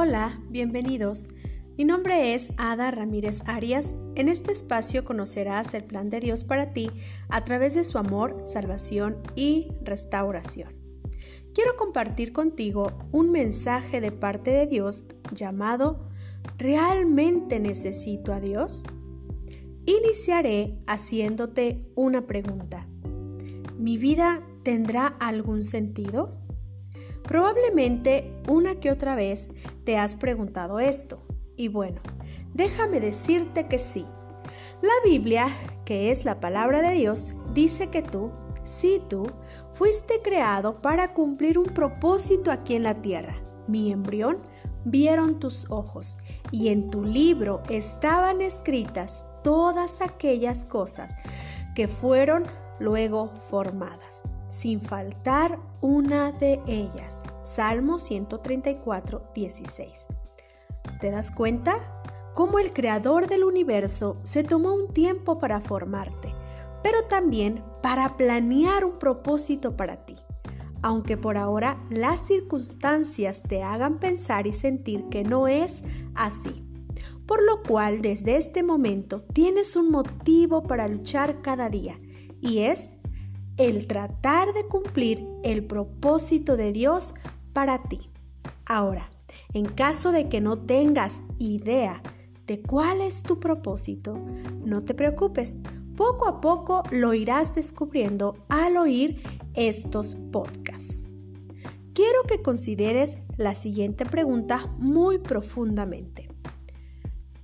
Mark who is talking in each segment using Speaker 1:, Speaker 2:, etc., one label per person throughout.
Speaker 1: Hola, bienvenidos. Mi nombre es Ada Ramírez Arias. En este espacio conocerás el plan de Dios para ti a través de su amor, salvación y restauración. Quiero compartir contigo un mensaje de parte de Dios llamado ¿Realmente necesito a Dios? Iniciaré haciéndote una pregunta. ¿Mi vida tendrá algún sentido? Probablemente una que otra vez te has preguntado esto. Y bueno, déjame decirte que sí. La Biblia, que es la palabra de Dios, dice que tú, sí tú, fuiste creado para cumplir un propósito aquí en la tierra. Mi embrión vieron tus ojos y en tu libro estaban escritas todas aquellas cosas que fueron luego formadas, sin faltar una de ellas. Salmo 134, 16. ¿Te das cuenta? Cómo el creador del universo se tomó un tiempo para formarte, pero también para planear un propósito para ti. Aunque por ahora las circunstancias te hagan pensar y sentir que no es así. Por lo cual desde este momento tienes un motivo para luchar cada día y es el tratar de cumplir el propósito de Dios para ti. Ahora, en caso de que no tengas idea de cuál es tu propósito, no te preocupes. Poco a poco lo irás descubriendo al oír estos podcasts. Quiero que consideres la siguiente pregunta muy profundamente.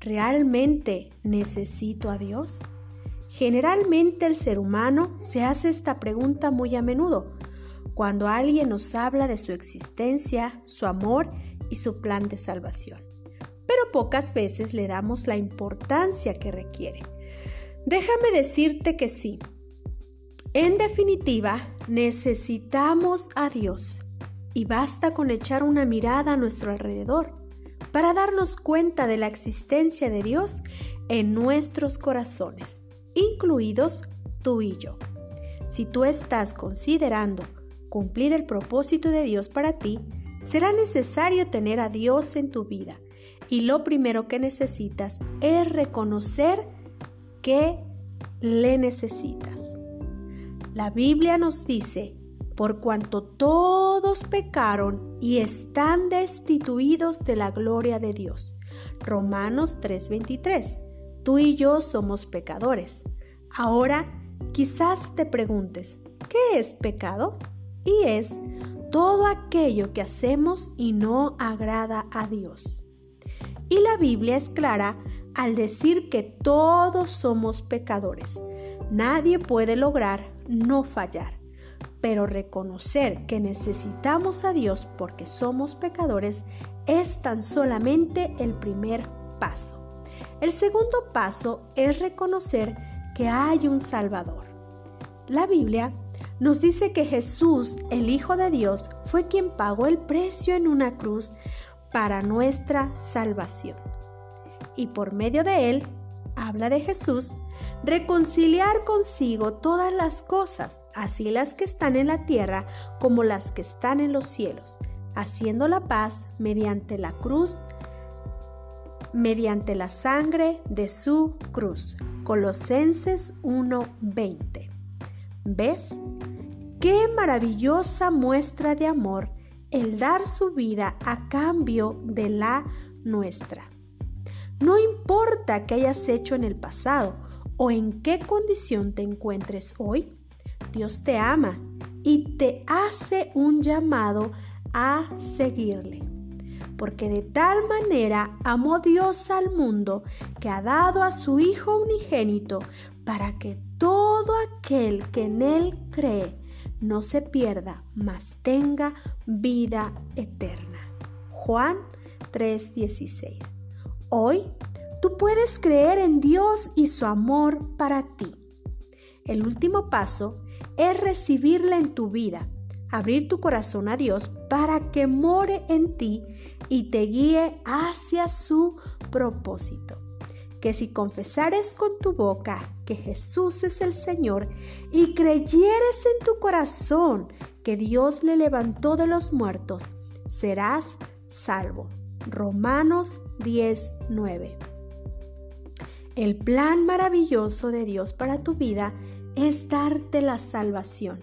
Speaker 1: ¿Realmente necesito a Dios? Generalmente el ser humano se hace esta pregunta muy a menudo, cuando alguien nos habla de su existencia, su amor y su plan de salvación. Pero pocas veces le damos la importancia que requiere. Déjame decirte que sí. En definitiva, necesitamos a Dios y basta con echar una mirada a nuestro alrededor para darnos cuenta de la existencia de Dios en nuestros corazones incluidos tú y yo. Si tú estás considerando cumplir el propósito de Dios para ti, será necesario tener a Dios en tu vida. Y lo primero que necesitas es reconocer que le necesitas. La Biblia nos dice, por cuanto todos pecaron y están destituidos de la gloria de Dios. Romanos 3:23. Tú y yo somos pecadores. Ahora quizás te preguntes, ¿qué es pecado? Y es todo aquello que hacemos y no agrada a Dios. Y la Biblia es clara al decir que todos somos pecadores. Nadie puede lograr no fallar, pero reconocer que necesitamos a Dios porque somos pecadores es tan solamente el primer paso. El segundo paso es reconocer que hay un Salvador. La Biblia nos dice que Jesús, el Hijo de Dios, fue quien pagó el precio en una cruz para nuestra salvación. Y por medio de él, habla de Jesús, reconciliar consigo todas las cosas, así las que están en la tierra como las que están en los cielos, haciendo la paz mediante la cruz mediante la sangre de su cruz. Colosenses 1:20. ¿Ves? Qué maravillosa muestra de amor el dar su vida a cambio de la nuestra. No importa qué hayas hecho en el pasado o en qué condición te encuentres hoy, Dios te ama y te hace un llamado a seguirle porque de tal manera amó Dios al mundo que ha dado a su Hijo unigénito para que todo aquel que en Él cree no se pierda, mas tenga vida eterna. Juan 3:16. Hoy tú puedes creer en Dios y su amor para ti. El último paso es recibirla en tu vida abrir tu corazón a Dios para que more en ti y te guíe hacia su propósito. Que si confesares con tu boca que Jesús es el Señor y creyeres en tu corazón que Dios le levantó de los muertos, serás salvo. Romanos 10:9. El plan maravilloso de Dios para tu vida es darte la salvación,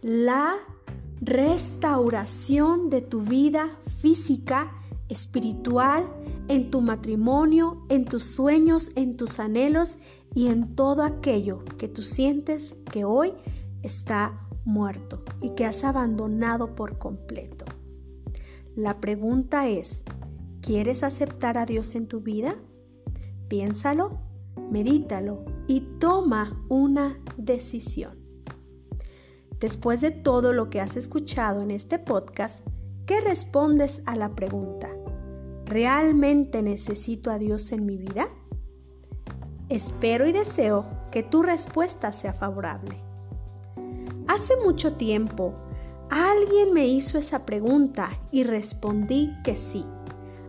Speaker 1: la restauración de tu vida física, espiritual, en tu matrimonio, en tus sueños, en tus anhelos y en todo aquello que tú sientes que hoy está muerto y que has abandonado por completo. La pregunta es, ¿quieres aceptar a Dios en tu vida? Piénsalo, medítalo y toma una decisión. Después de todo lo que has escuchado en este podcast, ¿qué respondes a la pregunta? ¿Realmente necesito a Dios en mi vida? Espero y deseo que tu respuesta sea favorable. Hace mucho tiempo, alguien me hizo esa pregunta y respondí que sí.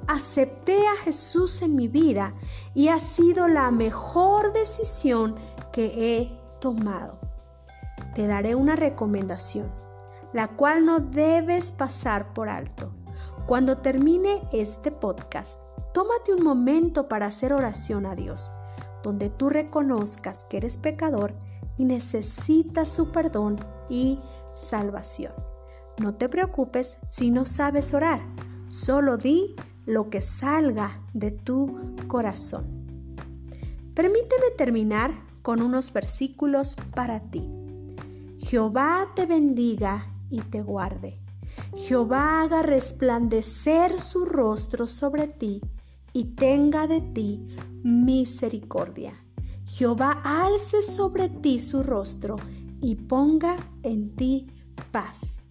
Speaker 1: Acepté a Jesús en mi vida y ha sido la mejor decisión que he tomado. Te daré una recomendación, la cual no debes pasar por alto. Cuando termine este podcast, tómate un momento para hacer oración a Dios donde tú reconozcas que eres pecador y necesitas su perdón y salvación. No te preocupes si no sabes orar, solo di lo que salga de tu corazón. Permíteme terminar con unos versículos para ti. Jehová te bendiga y te guarde. Jehová haga resplandecer su rostro sobre ti y tenga de ti misericordia. Jehová alce sobre ti su rostro y ponga en ti paz.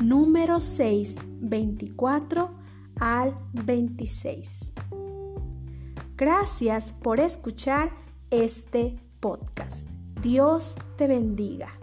Speaker 1: Número 6, 24 al 26. Gracias por escuchar este podcast. Dios te bendiga.